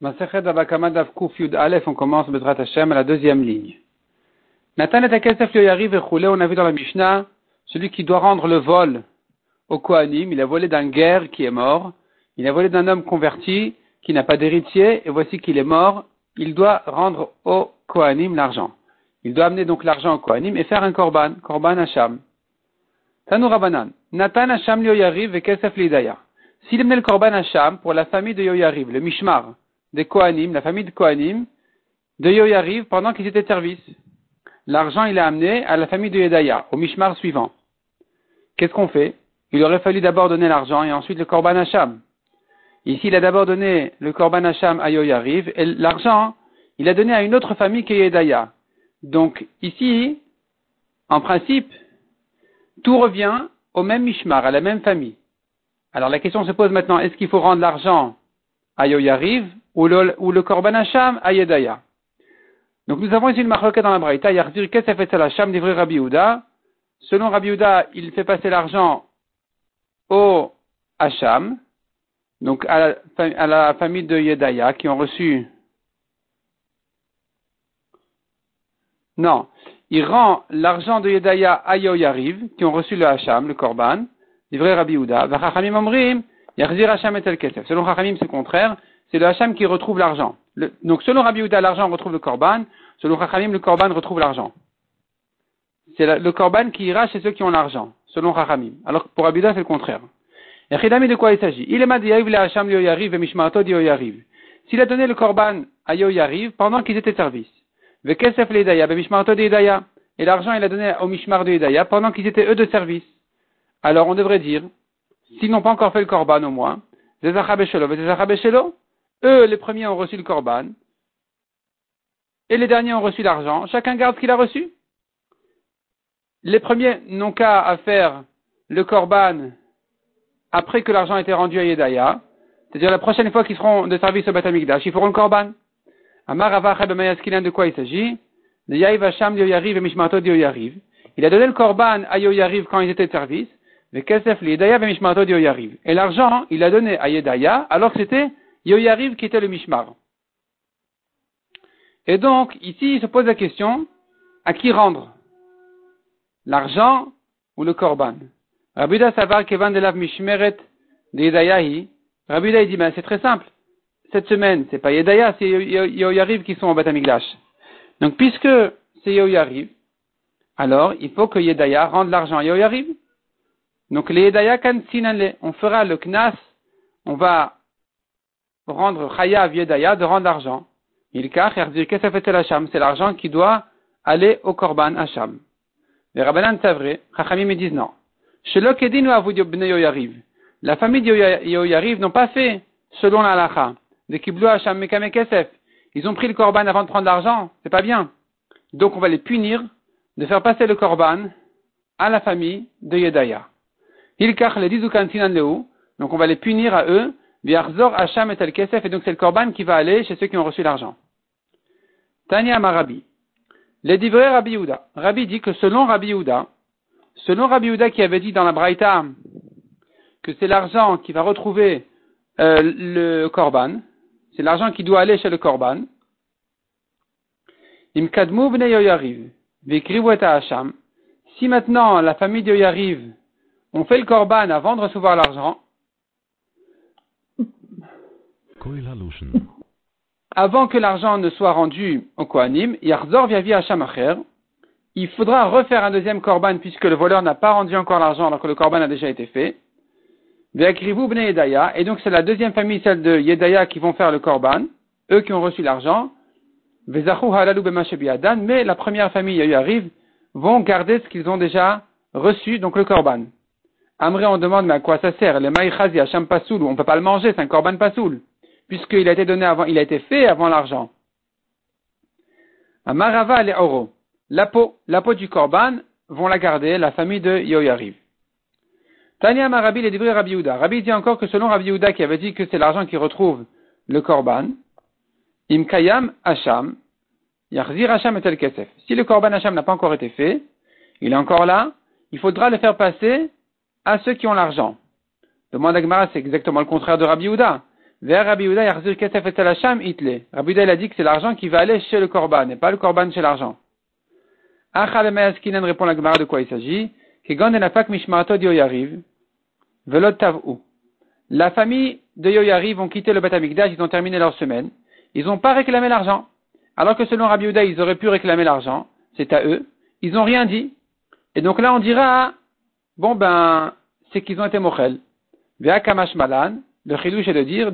Masechet Aleph, on commence Bezrat Hashem à la deuxième ligne. Nathan et Akesef Yoyariv et on a vu dans la Mishnah, celui qui doit rendre le vol au Kohanim, il a volé d'un guerre qui est mort, il a volé d'un homme converti qui n'a pas d'héritier, et voici qu'il est mort, il doit rendre au Kohanim l'argent. Il doit amener donc l'argent au Kohanim et faire un korban, korban Hacham. Tanou Rabanan, Nathan Hacham Yoyariv et Kesef Lidaya. S'il amenait le korban Hacham pour la famille de Yoyariv, le Mishmar, des Kohanim, la famille de Kohanim, de Yoyariv pendant qu'ils étaient service. L'argent, il a amené à la famille de Yedaya, au Mishmar suivant. Qu'est-ce qu'on fait? Il aurait fallu d'abord donner l'argent et ensuite le Korban Hacham. Ici, il a d'abord donné le Korban Hacham à Yoyariv et l'argent, il a donné à une autre famille que Yedaya. Donc, ici, en principe, tout revient au même Mishmar, à la même famille. Alors la question se pose maintenant, est-ce qu'il faut rendre l'argent à Yoyariv ou le, ou le Korban Hacham à Yedaya. Donc nous avons ici une marloquette dans la Braïta, Yarzir Kesef et Hacham d'Ivry Rabbi Uda. Selon Rabbi Uda, il fait passer l'argent au Hacham, donc à la, famille de Yedaya qui ont reçu. Non, il rend l'argent de Yedaya à Yoyariv qui ont reçu le Hacham, le Korban, d'Ivry Rabbi Uda. Vachachamim Omrim, Yarzir Hacham et El Kesef. Selon Chachamim, c'est contraire c'est le Hacham qui retrouve l'argent. donc selon Rabbi Yehuda, l'argent retrouve le Korban, selon Chachamim, le Korban retrouve l'argent. C'est le Korban qui ira chez ceux qui ont l'argent, selon Chachamim. Alors pour Rabbi Yehuda, c'est le contraire. Et de quoi il s'agit? Il est le Hacham Yoyariv et Mishmato Yoyariv. S'il a donné le Korban à Yoyariv pendant qu'ils étaient service. Vekesef. Et l'argent, il a donné au Mishmar de Yedaya pendant qu'ils étaient eux de service. Alors on devrait dire, s'ils n'ont pas encore fait le Korban au moins, eux, les premiers ont reçu le korban, et les derniers ont reçu l'argent. Chacun garde ce qu'il a reçu. Les premiers n'ont qu'à faire le korban après que l'argent a été rendu à Yedaya, c'est-à-dire la prochaine fois qu'ils seront de service au Batamikdash, ils feront le korban. Amar de quoi il s'agit? Il a donné le korban à Yoyariv quand ils étaient de service. Et l'argent, il l'a donné à Yedaya alors que c'était Yoyariv qui était le Mishmar. Et donc, ici, il se pose la question, à qui rendre L'argent ou le korban? Rabida Savar Kevan de Mishmeret de Yedayahi. Rabida dit, ben, c'est très simple. Cette semaine, c'est pas Yedaya, c'est Yoyariv qui sont au Batamigdash. Donc, puisque c'est Yoyariv, alors, il faut que Yedaya rende l'argent à Yoyariv. Donc, les Yedaya kan On fera le knas, on va rendre Chayav Yedaya, de rendre l'argent. Il c'est l'argent qui doit aller au Korban Hacham. Les Rabbanan vrai, Chachamim me disent non. La famille de Yoyariv n'ont pas fait selon la lacha. De Kiblu Hacham Mekame Kesef. Ils ont pris le Korban avant de prendre l'argent. C'est pas bien. Donc on va les punir de faire passer le Korban à la famille de Yedaya. Hilkach les Donc on va les punir à eux Hacham et Kesef, et donc c'est le Korban qui va aller chez ceux qui ont reçu l'argent. Tanya Marabi. Les divrei Rabbi Yehuda. Rabbi dit que selon Rabbi Yehuda, selon Rabbi Yehuda qui avait dit dans la Braïta que c'est l'argent qui va retrouver euh, le Korban, c'est l'argent qui doit aller chez le Korban. Imkadmu bnei Yoyariv, Hacham. Si maintenant la famille de Yoyariv, on fait le Korban avant de recevoir l'argent, avant que l'argent ne soit rendu au Kohanim, Yarzor via il faudra refaire un deuxième korban puisque le voleur n'a pas rendu encore l'argent alors que le korban a déjà été fait. et donc c'est la deuxième famille, celle de Yedaya, qui vont faire le korban, eux qui ont reçu l'argent. mais la première famille, arrive, vont garder ce qu'ils ont déjà reçu, donc le korban. Amré, on demande, mais à quoi ça sert? Le maïchazi, Hacham Pasoul, on peut pas le manger, c'est un korban Pasoul puisqu'il a été donné avant, il a été fait avant l'argent. Marava et oro. La peau, la peau du korban vont la garder, la famille de Yoyariv. Tania Marabi les débris Rabbi Yehuda. Rabbi dit encore que selon Rabbi Yehuda qui avait dit que c'est l'argent qui retrouve le korban, Imkayam Hacham, Yarzir Hacham et El Kesef. Si le korban Hacham n'a pas encore été fait, il est encore là, il faudra le faire passer à ceux qui ont l'argent. Demande Agmara, c'est exactement le contraire de Rabbi Yehuda. Rabbi il a dit que c'est l'argent qui va aller chez le Korban, et pas le Korban chez l'argent. Répond la Gemara de quoi il s'agit? La famille de Yoyariv ont quitté le Batamikdash, ils ont terminé leur semaine. Ils n'ont pas réclamé l'argent. Alors que selon Rabbi Yehuda, ils auraient pu réclamer l'argent. C'est à eux. Ils n'ont rien dit. Et donc là, on dira, bon ben, c'est qu'ils ont été mochel. Vea Kamash Malan, le chidouche est de dire,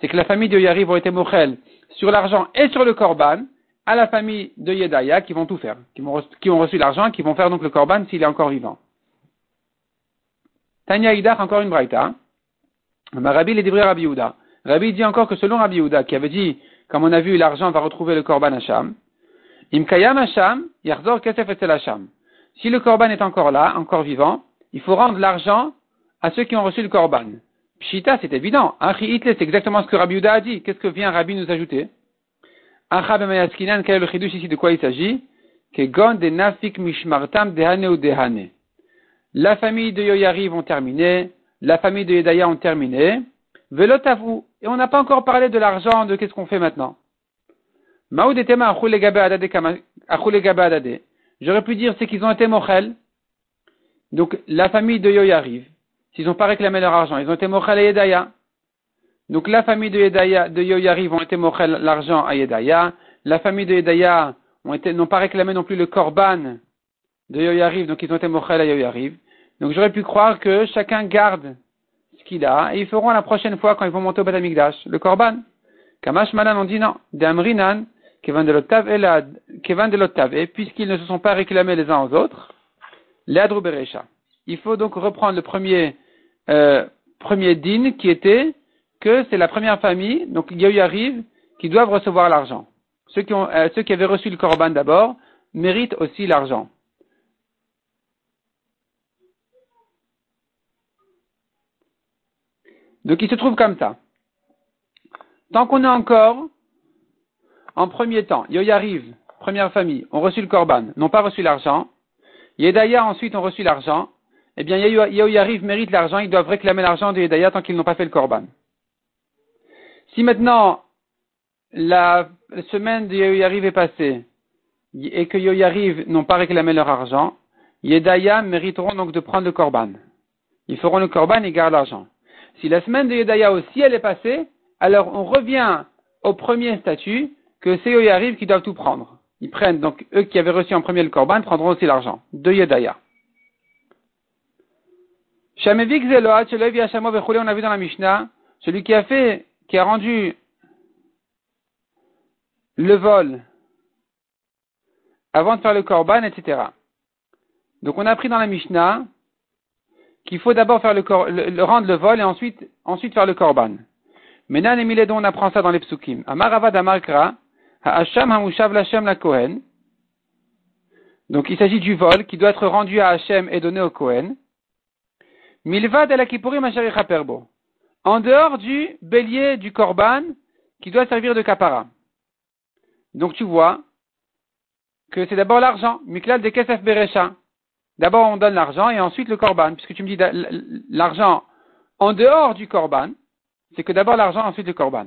c'est que la famille de Yariv ont été mochel sur l'argent et sur le korban, à la famille de Yedaya qui vont tout faire, qui, ont reçu l'argent, qui vont faire donc le korban s'il est encore vivant. Tanya Idach, encore une braïta. Rabbi les débris Rabbi Yehuda. Rabbi dit encore que selon Rabbi Yehuda, qui avait dit, comme on a vu, l'argent va retrouver le korban Hacham, Imkayam Hacham, Yarzor Kesef et Hacham. Si le korban est encore là, encore vivant, il faut rendre l'argent à ceux qui ont reçu le korban. Pshita, c'est évident. c'est exactement ce que Rabbi Yuda a dit. Qu'est-ce que vient Rabbi nous ajouter? Acha b'mayaskinan, quel est le chidush ici? De quoi il s'agit? Kegon de nafik mishmartam dehane ou dehane. La famille de Yoyariv ont terminé, la famille de Yedaya ont terminé, velot vous. Et on n'a pas encore parlé de l'argent, de qu'est-ce qu'on fait maintenant. Maoud etema. J'aurais pu dire c'est qu'ils ont été mochel. Donc la famille de Yoyariv, s'ils n'ont pas réclamé leur argent. Ils ont été mochel à Yedaya. Donc la famille de, Yedaya, de Yoyariv ont été mochel l'argent à Yedaya. La famille de Yedaya n'ont pas réclamé non plus le korban de Yoyariv, donc ils ont été mochel à Yoyariv. Donc j'aurais pu croire que chacun garde ce qu'il a et ils feront la prochaine fois quand ils vont monter au Batamikdash, le korban. Kamash Malan on dit non. D'Amrinan, Kevan de l'Ottav, et puisqu'ils ne se sont pas réclamés les uns aux autres, l'Adru Berecha. Il faut donc reprendre le premier, euh, premier din qui était que c'est la première famille, donc il arrive, qui doivent recevoir l'argent. Ceux qui, euh, avaient reçu le korban d'abord méritent aussi l'argent. Donc il se trouve comme ça. Tant qu'on est encore en premier temps, Yoyariv, première famille, ont reçu le korban, n'ont pas reçu l'argent. Yedaya ensuite ont reçu l'argent eh bien, Yehoyariv mérite l'argent, ils doivent réclamer l'argent de Yedaya tant qu'ils n'ont pas fait le korban. Si maintenant la semaine de Yehoyariv est passée et que Yehoyariv n'ont pas réclamé leur argent, Yedaya mériteront donc de prendre le korban. Ils feront le korban et gardent l'argent. Si la semaine de Yedaya aussi elle est passée, alors on revient au premier statut que c'est Yehoyariv qui doivent tout prendre. Ils prennent donc eux qui avaient reçu en premier le korban prendront aussi l'argent de Yedaya. On a vu dans la Mishnah, celui qui a fait, qui a rendu le vol avant de faire le korban, etc. Donc on a appris dans la Mishnah qu'il faut d'abord faire le, rendre le vol et ensuite, ensuite faire le korban. Menan et Miledon, on apprend ça dans les psukim. Amaravad Amarkra, Ha'asham Hamushav Lashem la Kohen. Donc il s'agit du vol qui doit être rendu à Hachem et donné au Kohen. Milvad el perbo. En dehors du bélier du korban qui doit servir de kapara. Donc tu vois que c'est d'abord l'argent. Miklal de kesef berecha. D'abord on donne l'argent et ensuite le korban. Puisque tu me dis l'argent en dehors du korban, c'est que d'abord l'argent, ensuite le korban.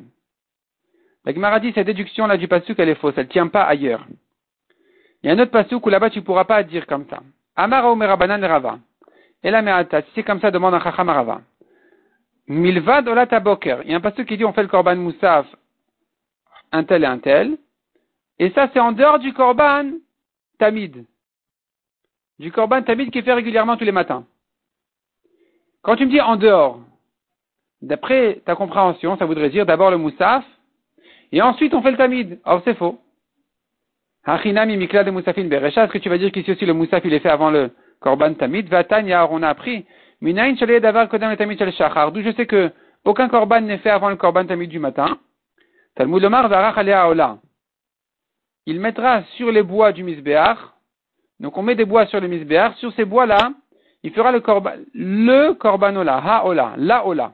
La Gemara dit cette déduction là du pasuk elle est fausse, elle tient pas ailleurs. Il y a un autre pasuk où là-bas tu pourras pas dire comme ça. Amara umerabanan rava. Et la me'ata, si c'est comme ça, demande un chacham Milvad olat boker. Il y a un passage qui dit on fait le korban moussaf un tel et un tel. Et ça, c'est en dehors du korban tamid. Du korban tamid qui est fait régulièrement tous les matins. Quand tu me dis en dehors, d'après ta compréhension, ça voudrait dire d'abord le moussaf, et ensuite on fait le tamid. Or, c'est faux. Hachinami mikla de moussafin berecha. Est-ce que tu vas dire qu'ici aussi le moussaf il est fait avant le Korban Tamid, Vatanya, on a appris, Minayin Davar Kodam Tamid Shal d'où je sais que aucun Korban n'est fait avant le Korban Tamid du matin. Talmud Omar Varach Ola. Il mettra sur les bois du Misbéach, donc on met des bois sur le Misbéach, sur ces bois-là, il fera le Korban, le Korbanola, Haola, la Ola.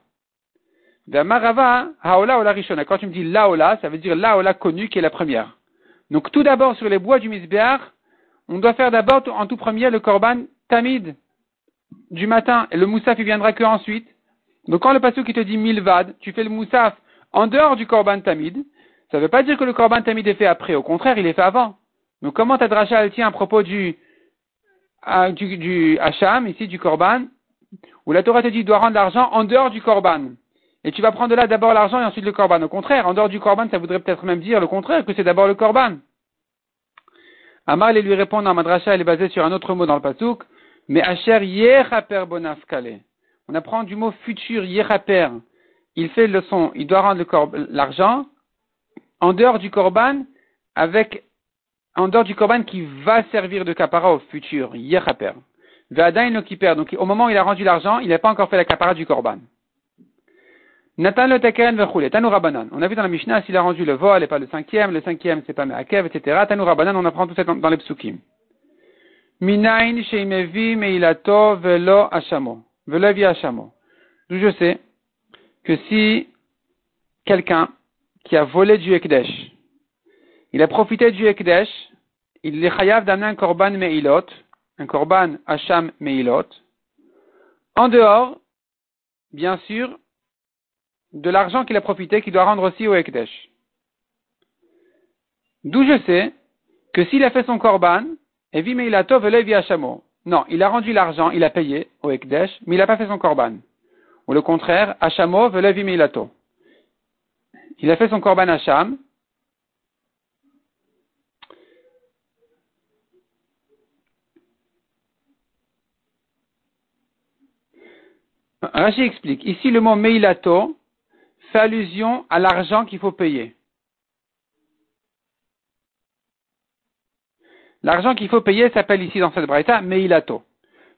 Marava, Haola Ola Rishona. Quand tu me dis la Ola, ça veut dire la Ola connue qui est la première. Donc tout d'abord sur les bois du Misbéach, on doit faire d'abord en tout premier le Korban tamid du matin, et le moussaf il viendra que ensuite. Donc quand le passage qui te dit milvad, tu fais le moussaf en dehors du korban tamid, ça ne veut pas dire que le korban tamid est fait après. Au contraire, il est fait avant. Donc comment ta dracha elle tient à propos du, du, hacham, ici du korban, où la Torah te dit doit rendre l'argent en dehors du korban. Et tu vas prendre là d'abord l'argent et ensuite le korban. Au contraire, en dehors du korban, ça voudrait peut-être même dire le contraire, que c'est d'abord le korban. Amar lui répond dans Madrasha, elle est basée sur un autre mot dans le pasouk, mais Asher Yechaper Bonafkale. On apprend du mot futur Yechaper. Il fait le son, il doit rendre l'argent en dehors du korban avec en dehors du korban qui va servir de kapara au futur, yechaper. Ve'adain perd. Donc, au moment où il a rendu l'argent, il n'a pas encore fait la kapara du korban. Nathan le teken vechule, tanu rabanan. On a vu dans la Mishnah s'il a rendu le vol et pas le cinquième, le cinquième c'est pas me'akev, etc. Tanu rabanan, on apprend tout ça dans les psukim. Minain sheimevi meilato velo ashamo. Velo ashamo. D'où je sais que si quelqu'un qui a volé du Ekdesh, il a profité du Ekdesh, il est chayav d'amener un korban meilot, un korban hacham meilot, en dehors, bien sûr, de l'argent qu'il a profité, qu'il doit rendre aussi au Ekdesh. D'où je sais que s'il a fait son korban, Non, il a rendu l'argent, il a payé au Ekdesh, mais il n'a pas fait son korban. Ou le contraire, hachamo velevi Meilato. Il a fait son korban hacham, Rachi explique. Ici, le mot meilato fait allusion à l'argent qu'il faut payer. L'argent qu'il faut payer s'appelle ici dans cette braïta meilato.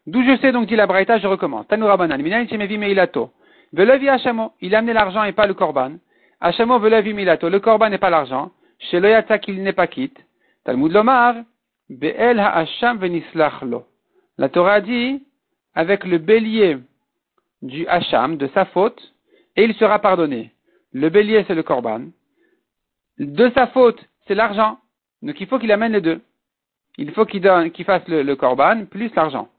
D'où je sais donc, dit la braïta, je recommence. Tanoura banan, minayin shemevi meilato. Velevi hachamo, il a amené l'argent et pas le korban. Hachamo velevi meilato, le korban n'est pas l'argent. Chez loyata qu'il n'est pas quitte. Talmud lomar, be'el ha'asham venislachlo. La Torah dit, avec le bélier du Hacham, de sa faute, et il sera pardonné. Le bélier, c'est le korban. De sa faute, c'est l'argent. Donc il faut qu'il amène les deux. Il faut qu'il donne, qu'il fasse le, korban plus l'argent.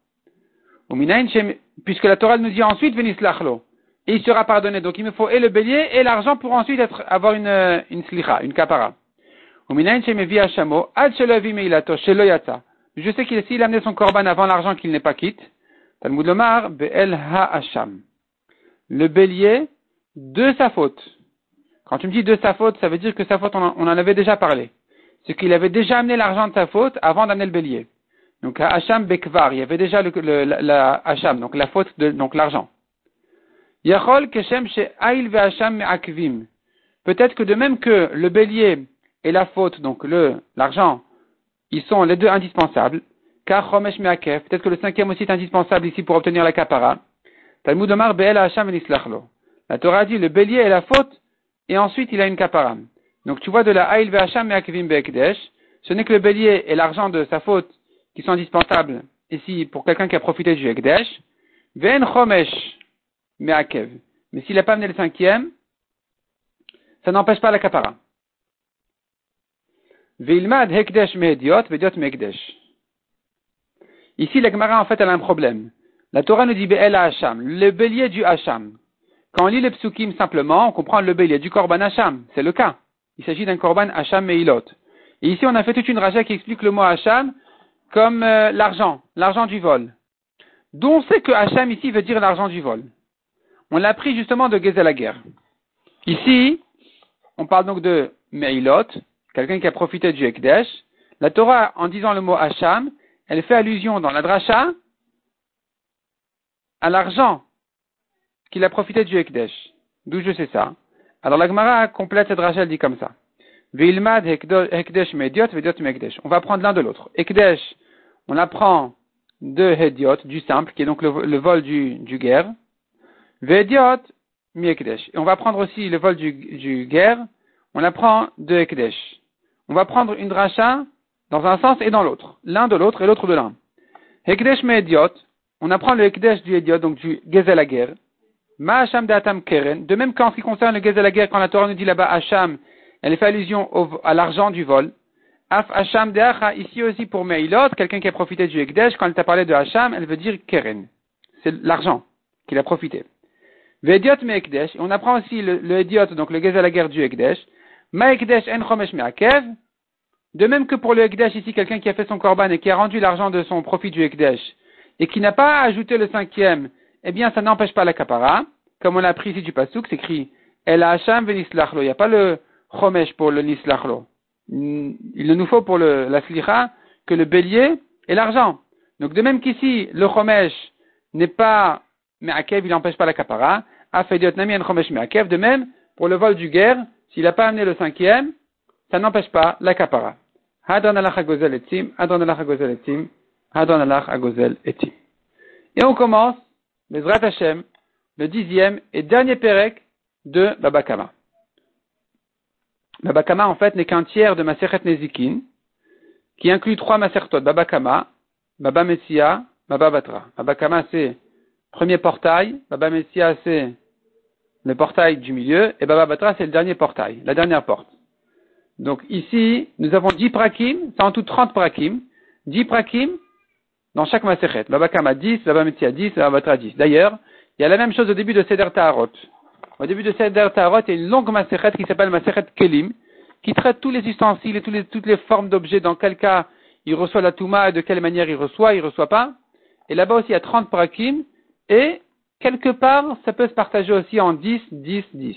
Puisque la Torah nous dit ensuite venis lachlo. Et il sera pardonné. Donc il me faut et le bélier et l'argent pour ensuite être, avoir une, une slicha, une kapara. Je sais qu'il s'il a amené son korban avant l'argent qu'il n'est pas quitte, Talmud Lomar, Be'el Ha'asham. Le bélier de sa faute. Quand tu me dis de sa faute, ça veut dire que sa faute, on en, avait déjà parlé. C'est qu'il avait déjà amené l'argent de sa faute avant d'amener le bélier. Donc, Hacham Bekvar, il y avait déjà le, la, Hacham, donc la faute de, donc l'argent. Yachol Keshem She Ail Ve'Hacham Me'akvim. Peut-être que de même que le bélier et la faute, donc le, l'argent, ils sont les deux indispensables, car Chomesh Me'akev, peut-être que le cinquième aussi est indispensable ici pour obtenir la kapara. Talmud Omar Be'el Hacham La Torah dit le bélier est la faute, et ensuite il a une kapara. Donc tu vois de la Haïl Ve'Hacham Me'akevim Be'ekdesh, ce n'est que le bélier et l'argent de sa faute qui sont indispensables ici pour quelqu'un qui a profité du Ekdesh. Ve'en Chomesh Me'akev. Mais s'il n'a pas amené le cinquième, ça n'empêche pas la kapara. Ve'ilmad Hekdesh Me'ediot, Ve'ediot Me'ekdesh. Ici, la Gemara, en fait, elle a un problème. La Torah nous dit Be'el Hacham, le bélier du Hacham. Quand on lit les psukim simplement, on comprend le bélier du Korban Hacham. C'est le cas. Il s'agit d'un Korban Hacham Meilot. Et ici, on a fait toute une raja qui explique le mot Hacham comme euh, l'argent, l'argent du vol. D'où on sait que Hacham ici veut dire l'argent du vol. On l'a pris justement de Gezel Ici, on parle donc de Meilot, quelqu'un qui a profité du Ekdesh. La Torah, en disant le mot Hacham, elle fait allusion dans la dracha à l'argent qu'il a profité du Ekdesh. D'où je sais ça. Alors la Gemara complète cette dracha, elle dit comme ça. Vilmad Ekdesh Mediot, Mekdesh. On va prendre l'un de l'autre. Ekdesh, on apprend de Hediot, du simple, qui est donc le, vol du, du guerre. On va prendre aussi le vol du, du guerre, on apprend de Ekdesh. On va prendre une dracha dans un sens et dans l'autre, l'un de l'autre et l'autre de l'un. Hekdesh on apprend le Hekdesh du Ediot, donc du Gezel. Ma Hacham de de même qu'en ce qui concerne le Gezel Ager, quand la Torah nous dit là-bas Hacham, elle fait allusion à l'argent du vol. Af Hacham de ici aussi pour Meilot, quelqu'un qui a profité du Hekdesh, quand elle t'a parlé de Hacham, elle veut dire Keren. C'est l'argent qu'il a profité. Vediot me ekdesh. On apprend aussi le, le donc le gezel guerre du ekdesh. Ma ekdesh en chomesh me'akev. De même que pour le ekdesh ici, quelqu'un qui a fait son korban et qui a rendu l'argent de son profit du ekdesh et qui n'a pas ajouté le cinquième, eh bien, ça n'empêche pas la kapara. Comme on l'a appris ici du pasuk, c'est écrit El Hacham venislachlo. Il n'y a pas le chomesh pour le nislachlo. Il ne nous faut pour le, la slicha que le bélier et l'argent. Donc de même qu'ici, le chomesh n'est pas me'akev, il n'empêche pas la me'akev. De même, pour le vol du guerre, s'il n'a pas amené le cinquième, ça n'empêche pas la agozel etim, etim, etim. Et on commence, Bezrat Hashem, le dixième et dernier perek de Babakama. Babakama, en fait, n'est qu'un tiers de Maseret Nezikin, qui inclut trois Masertot, Babakama, Baba Messia, Baba Batra. Babakama, c'est premier portail, Baba Messia, c'est le portail du milieu, et Baba Batra, c'est le dernier portail, la dernière porte. Donc ici, nous avons dix prakim, c'est en tout trente prakim, dix prakim dans chaque Maseret. Babakama 10, Baba Messia 10, Baba Batra 10. D'ailleurs, il y a la même chose au début de Seder Taharot. Au début de Seder Taharot, il y a une longue Maseret qui s'appelle Maseret Kelim, qui traite tous les ustensiles et toutes les formes d'objets, dans quel cas il reçoit la Touma et de quelle manière il reçoit, il reçoit pas. Et là-bas aussi, il y a 30 prakim, et quelque part, ça peut se partager aussi en 10, 10, 10.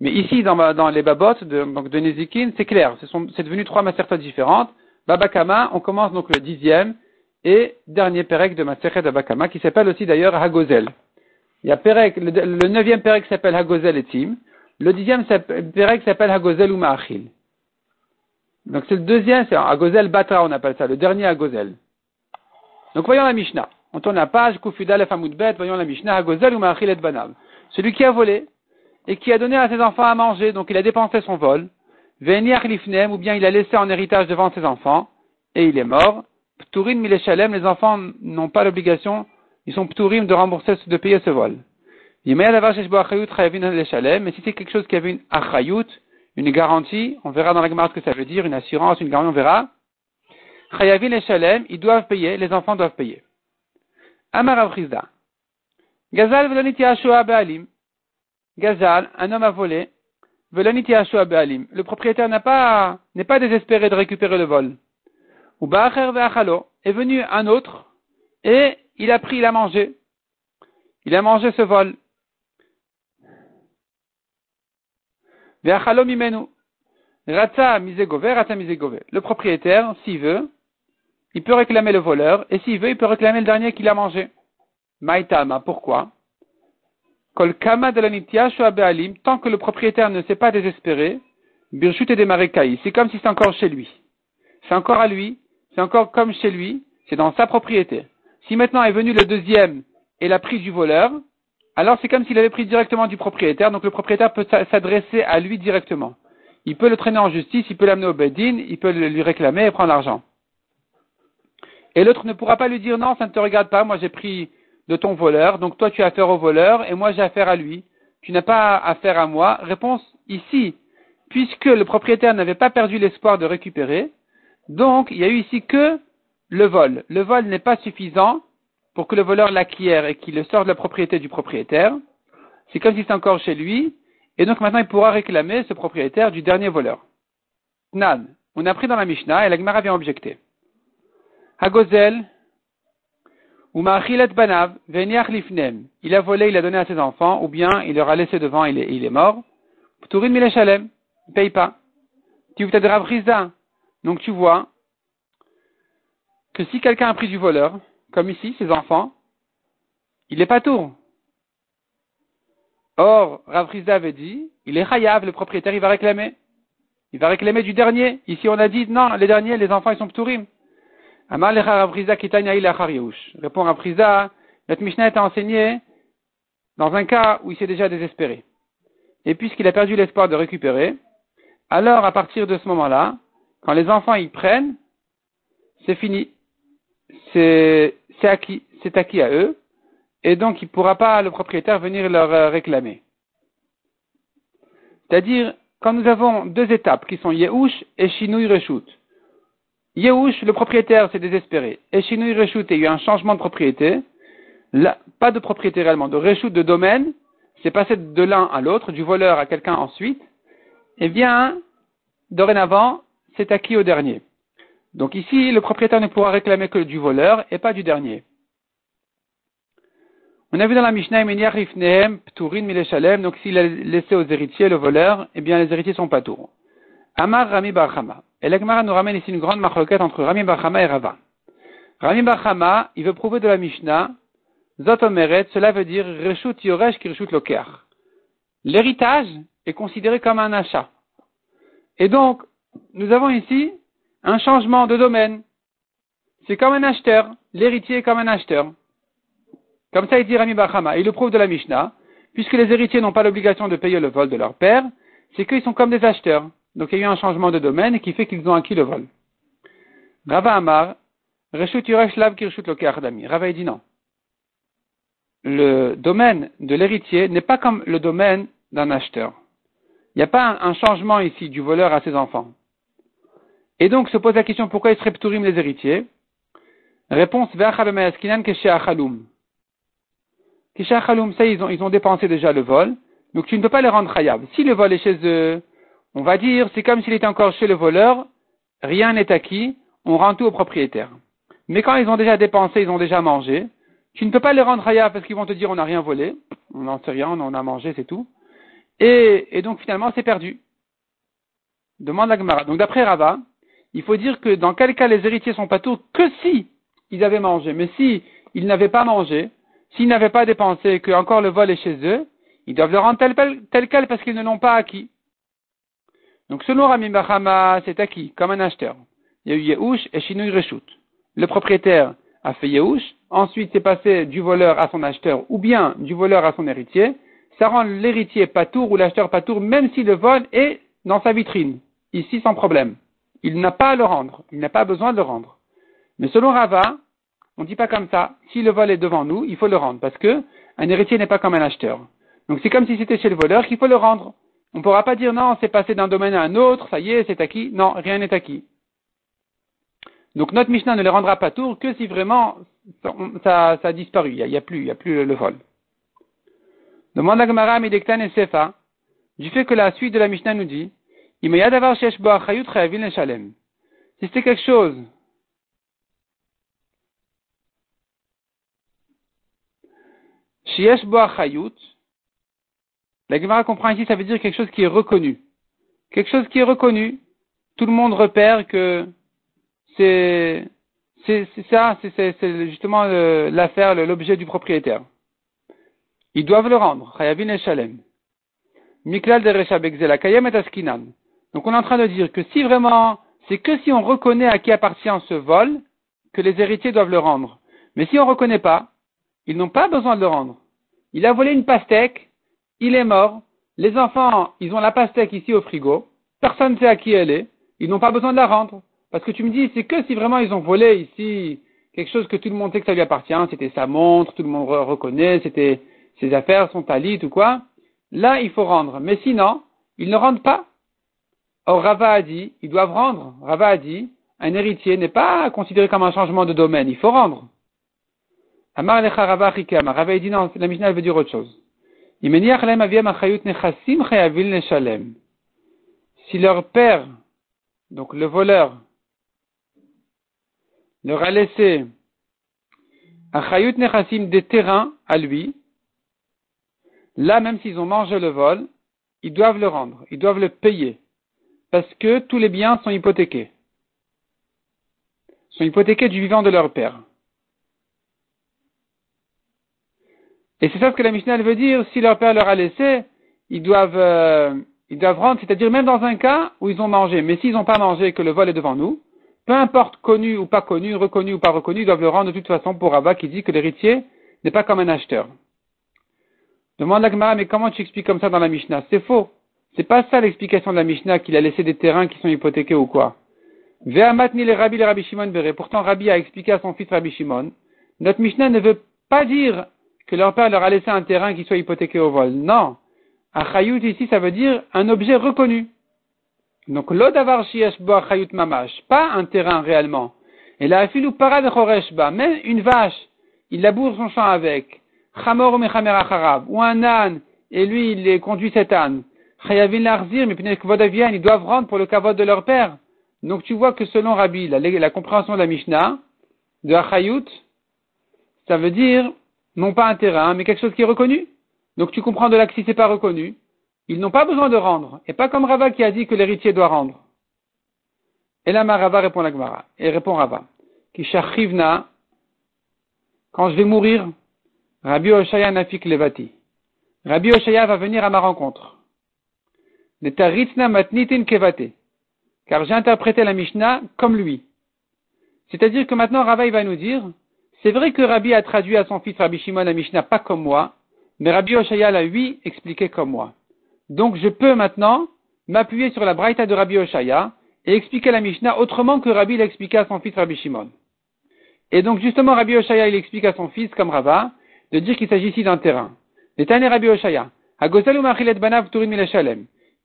Mais ici, dans, les babotes de, donc de Nezikin, c'est clair, c'est devenu trois Masertot différentes. Babakama, on commence donc le dixième et dernier Perek de Maseret Babakama, qui s'appelle aussi d'ailleurs Hagozel. Il y a Perek, le, neuvième Perek s'appelle Hagozel et Tim. Le dixième Perek s'appelle Hagozel ou Maachil. Donc c'est le deuxième, c'est Hagozel Batra, on appelle ça, le dernier Hagozel. Donc voyons la Mishnah. On tourne la page, Kufidal Bet, voyons la Mishnah, Hagozel ou Maachil et Banav. Celui qui a volé et qui a donné à ses enfants à manger, donc il a dépensé son vol, Veniach Lifnem, ou bien il a laissé en héritage devant ses enfants, et il est mort. Pturim Mileshalem, les enfants n'ont pas l'obligation ils sont ptourim de rembourser, de payer ce vol. Mais si c'est quelque chose qui avait une achayut, une garantie, on verra dans la Gemara ce que ça veut dire, une assurance, une garantie, on verra. Chayavin et Shalem, ils doivent payer, les enfants doivent payer. Amar Avrizda. Gazal veloniti be'alim. Gazal, un homme a volé. Le propriétaire n'a pas, n'est pas désespéré de récupérer le vol. Ou ba'acher ve'achalo. Est venu un autre, et il a pris, il a mangé. Il a mangé ce vol. Le propriétaire, s'il veut, il peut réclamer le voleur, et s'il veut, il peut réclamer le dernier qu'il a mangé. Maïtama, pourquoi? Tant que le propriétaire ne s'est pas désespéré, Birchut et c'est comme si c'est encore chez lui. C'est encore à lui, c'est encore comme chez lui, c'est dans sa propriété. Si maintenant est venu le deuxième et l'a pris du voleur, alors c'est comme s'il avait pris directement du propriétaire, donc le propriétaire peut s'adresser à lui directement. Il peut le traîner en justice, il peut l'amener au bedin, il peut lui réclamer et prendre l'argent. Et l'autre ne pourra pas lui dire non, ça ne te regarde pas, moi j'ai pris de ton voleur, donc toi tu as affaire au voleur et moi j'ai affaire à lui. Tu n'as pas affaire à moi. Réponse ici, puisque le propriétaire n'avait pas perdu l'espoir de récupérer, donc il y a eu ici que le vol. Le vol n'est pas suffisant pour que le voleur l'acquiert et qu'il le sorte de la propriété du propriétaire. C'est comme si c'était encore chez lui. Et donc maintenant, il pourra réclamer ce propriétaire du dernier voleur. Nan. On a pris dans la Mishnah et la Gemara vient objecter. Hagozel, ou banav, lifnem. Il a volé, il a donné à ses enfants, ou bien il leur a laissé devant, il est, il est mort. Pturin mileshalem. Il paye pas. Tu Donc tu vois, que si quelqu'un a pris du voleur, comme ici, ses enfants, il n'est pas tour. Or, Rav avait dit, il est chayav, le propriétaire, il va réclamer. Il va réclamer du dernier. Ici, on a dit, non, les derniers, les enfants, ils sont ptourim. Amar Rav Répond Rav notre Mishnah est enseigné dans un cas où il s'est déjà désespéré. Et puisqu'il a perdu l'espoir de récupérer, alors à partir de ce moment-là, quand les enfants y prennent, c'est fini. C'est acquis, c'est acquis à eux, et donc il ne pourra pas le propriétaire venir leur euh, réclamer. C'est-à-dire, quand nous avons deux étapes qui sont Yehush et Shinui Reshut. Yehush, le propriétaire s'est désespéré, et Shinui Reshut, il y a eu un changement de propriété, pas de propriété réellement, de Reshut de domaine, c'est passé de l'un à l'autre, du voleur à quelqu'un ensuite, eh bien, dorénavant, c'est acquis au dernier. Donc ici, le propriétaire ne pourra réclamer que du voleur et pas du dernier. On a vu dans la Mishnah, donc s'il a laissé aux héritiers le voleur, eh bien les héritiers sont pas tours. Amar Rami Barhama. Et l'Agmara nous ramène ici une grande marloquette entre Rami Barhama et Rava. Rami Barhama, il veut prouver de la Mishnah, Zotomeret, cela veut dire Reshut Yoresh Kirshut Loker. L'héritage est considéré comme un achat. Et donc, nous avons ici un changement de domaine. C'est comme un acheteur. L'héritier est comme un acheteur. Comme ça, il dit Rami Bachama. Il le prouve de la Mishnah. Puisque les héritiers n'ont pas l'obligation de payer le vol de leur père, c'est qu'ils sont comme des acheteurs. Donc il y a eu un changement de domaine qui fait qu'ils ont acquis le vol. Rava Amar, Rava dit non. Le domaine de l'héritier n'est pas comme le domaine d'un acheteur. Il n'y a pas un changement ici du voleur à ses enfants. Et donc se pose la question pourquoi ils seraient ptourim les héritiers? Réponse. Kesheachaloum, ça ils ont, ils ont dépensé déjà le vol, donc tu ne peux pas les rendre khayab. Si le vol est chez eux, on va dire c'est comme s'il était encore chez le voleur, rien n'est acquis, on rend tout au propriétaire. Mais quand ils ont déjà dépensé, ils ont déjà mangé, tu ne peux pas les rendre khayab parce qu'ils vont te dire on n'a rien volé, on n'en sait rien, on a mangé, c'est tout. Et, et donc finalement c'est perdu. Demande la Gemara. Donc d'après Rava, il faut dire que dans quel cas les héritiers sont pas tous que si ils avaient mangé. Mais si ils n'avaient pas mangé, s'ils n'avaient pas dépensé, que encore le vol est chez eux, ils doivent le rendre tel, tel quel parce qu'ils ne l'ont pas acquis. Donc selon Rami Bahama, c'est acquis, comme un acheteur. Il y a eu Yehush et Shinui Reshut. Le propriétaire a fait Yehush, ensuite c'est passé du voleur à son acheteur ou bien du voleur à son héritier. Ça rend l'héritier patour ou l'acheteur patour même si le vol est dans sa vitrine. Ici sans problème. Il n'a pas à le rendre. Il n'a pas besoin de le rendre. Mais selon Rava, on ne dit pas comme ça. Si le vol est devant nous, il faut le rendre. Parce que un héritier n'est pas comme un acheteur. Donc c'est comme si c'était chez le voleur qu'il faut le rendre. On ne pourra pas dire non, c'est passé d'un domaine à un autre, ça y est, c'est acquis. Non, rien n'est acquis. Donc notre Mishnah ne le rendra pas tour que si vraiment ça, a disparu. Il n'y a, plus, a plus le vol. Demande à Gemara Midektan et Sefa, du fait que la suite de la Mishnah nous dit, si c'était quelque chose la Gemara comprend ici, ça veut dire quelque chose qui est reconnu. Quelque chose qui est reconnu. Tout le monde repère que c'est ça, c'est justement l'affaire, l'objet du propriétaire. Ils doivent le rendre. Chayavin et. Miklal de Kayem et Askinan. Donc on est en train de dire que si vraiment, c'est que si on reconnaît à qui appartient ce vol, que les héritiers doivent le rendre. Mais si on ne reconnaît pas, ils n'ont pas besoin de le rendre. Il a volé une pastèque, il est mort, les enfants, ils ont la pastèque ici au frigo, personne ne sait à qui elle est, ils n'ont pas besoin de la rendre. Parce que tu me dis, c'est que si vraiment ils ont volé ici quelque chose que tout le monde sait que ça lui appartient, c'était sa montre, tout le monde reconnaît, c'était ses affaires, son talit ou quoi, là il faut rendre. Mais sinon, ils ne rendent pas. Or, Rava a dit, ils doivent rendre. Rava a dit, un héritier n'est pas considéré comme un changement de domaine, il faut rendre. Amar Rava Rava a dit non, la Mishnah veut dire autre chose. Si leur père, donc le voleur, leur a laissé chayut nechassim des terrains à lui, là même s'ils ont mangé le vol, ils doivent le rendre, ils doivent le payer parce que tous les biens sont hypothéqués. Sont hypothéqués du vivant de leur père. Et c'est ça ce que la Mishnah veut dire, si leur père leur a laissé, ils doivent, euh, ils doivent rendre, c'est-à-dire même dans un cas où ils ont mangé, mais s'ils n'ont pas mangé que le vol est devant nous, peu importe connu ou pas connu, reconnu ou pas reconnu, ils doivent le rendre de toute façon pour Abba qui dit que l'héritier n'est pas comme un acheteur. Demande à Gemara, mais comment tu expliques comme ça dans la Mishnah? C'est faux. C'est pas ça l'explication de la Mishnah qu'il a laissé des terrains qui sont hypothéqués ou quoi. Ve'amatni le Rabbi le Rabbi Shimon. Pourtant, Rabbi a expliqué à son fils Rabbi Shimon. Notre Mishnah ne veut pas dire que leur père leur a laissé un terrain qui soit hypothéqué au vol. Non. Achayut ici, ça veut dire un objet reconnu. Donc, l'odavar bo achayut mamash. Pas un terrain réellement. Et la filou para de choreshba. Même une vache, il laboure son champ avec. Chamor ou acharab. Ou un âne, et lui, il conduit cet âne. Chayavin l'arzir, mais ils doivent rendre pour le kavod de leur père. Donc tu vois que selon Rabbi, la, compréhension de la Mishnah, de Achayut, ça veut dire non pas un terrain, mais quelque chose qui est reconnu. Donc tu comprends de là que si c'est pas reconnu, ils n'ont pas besoin de rendre. Et pas comme Rava qui a dit que l'héritier doit rendre. Et là, Rava répond la Gemara. Et répond Rava. Kishachivna, quand je vais mourir, Rabbi Oshaya nafik levati. Rabbi Oshaya va venir à ma rencontre. Kevate. Car j'ai interprété la Mishnah comme lui. C'est-à-dire que maintenant Rava va nous dire, c'est vrai que Rabbi a traduit à son fils Rabbi Shimon la Mishnah pas comme moi, mais Rabbi Oshaya l'a lui expliqué comme moi. Donc je peux maintenant m'appuyer sur la Braïta de Rabbi Oshaya et expliquer la Mishnah autrement que Rabbi l'expliquait à son fils Rabbi Shimon. Et donc justement Rabbi Oshaya il explique à son fils comme Rava de dire qu'il s'agit ici d'un terrain. Rabbi Oshaya.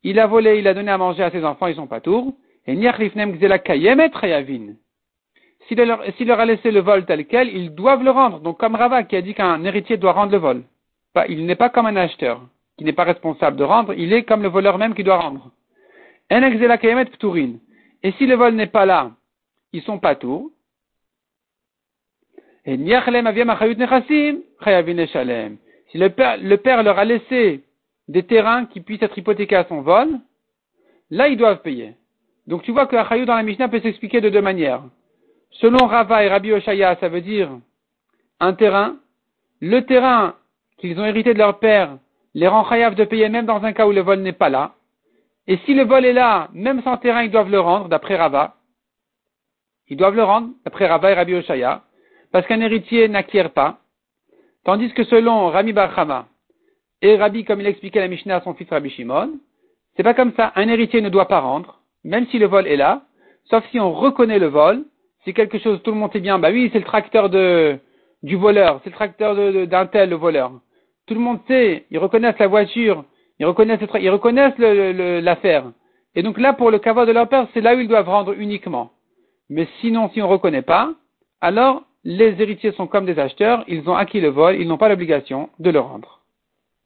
Il a volé, il a donné à manger à ses enfants, ils sont pas tours. Et s'il leur, a laissé le vol tel quel, ils doivent le rendre. Donc comme Rava qui a dit qu'un héritier doit rendre le vol. il n'est pas comme un acheteur qui n'est pas responsable de rendre, il est comme le voleur même qui doit rendre. Et si le vol n'est pas là, ils sont pas tours. Et si le père, le père leur a laissé des terrains qui puissent être hypothéqués à son vol, là ils doivent payer. Donc tu vois que Achayou dans la Mishnah peut s'expliquer de deux manières. Selon Rava et Rabbi Oshaya, ça veut dire un terrain. Le terrain qu'ils ont hérité de leur père les rend chayav de payer même dans un cas où le vol n'est pas là. Et si le vol est là, même sans terrain, ils doivent le rendre, d'après Rava. Ils doivent le rendre, d'après Rava et Rabbi Oshaya, parce qu'un héritier n'acquiert pas. Tandis que selon Rami Barhama et Rabbi, comme il expliquait la Mishnah à son fils Rabbi Shimon, c'est pas comme ça. Un héritier ne doit pas rendre, même si le vol est là, sauf si on reconnaît le vol. Si quelque chose, tout le monde est bien, bah oui, c'est le tracteur de, du voleur, c'est le tracteur d'un tel, le voleur. Tout le monde sait, ils reconnaissent la voiture, ils reconnaissent, ils reconnaissent l'affaire. Et donc là, pour le caveau de leur père, c'est là où ils doivent rendre uniquement. Mais sinon, si on ne reconnaît pas, alors les héritiers sont comme des acheteurs, ils ont acquis le vol, ils n'ont pas l'obligation de le rendre.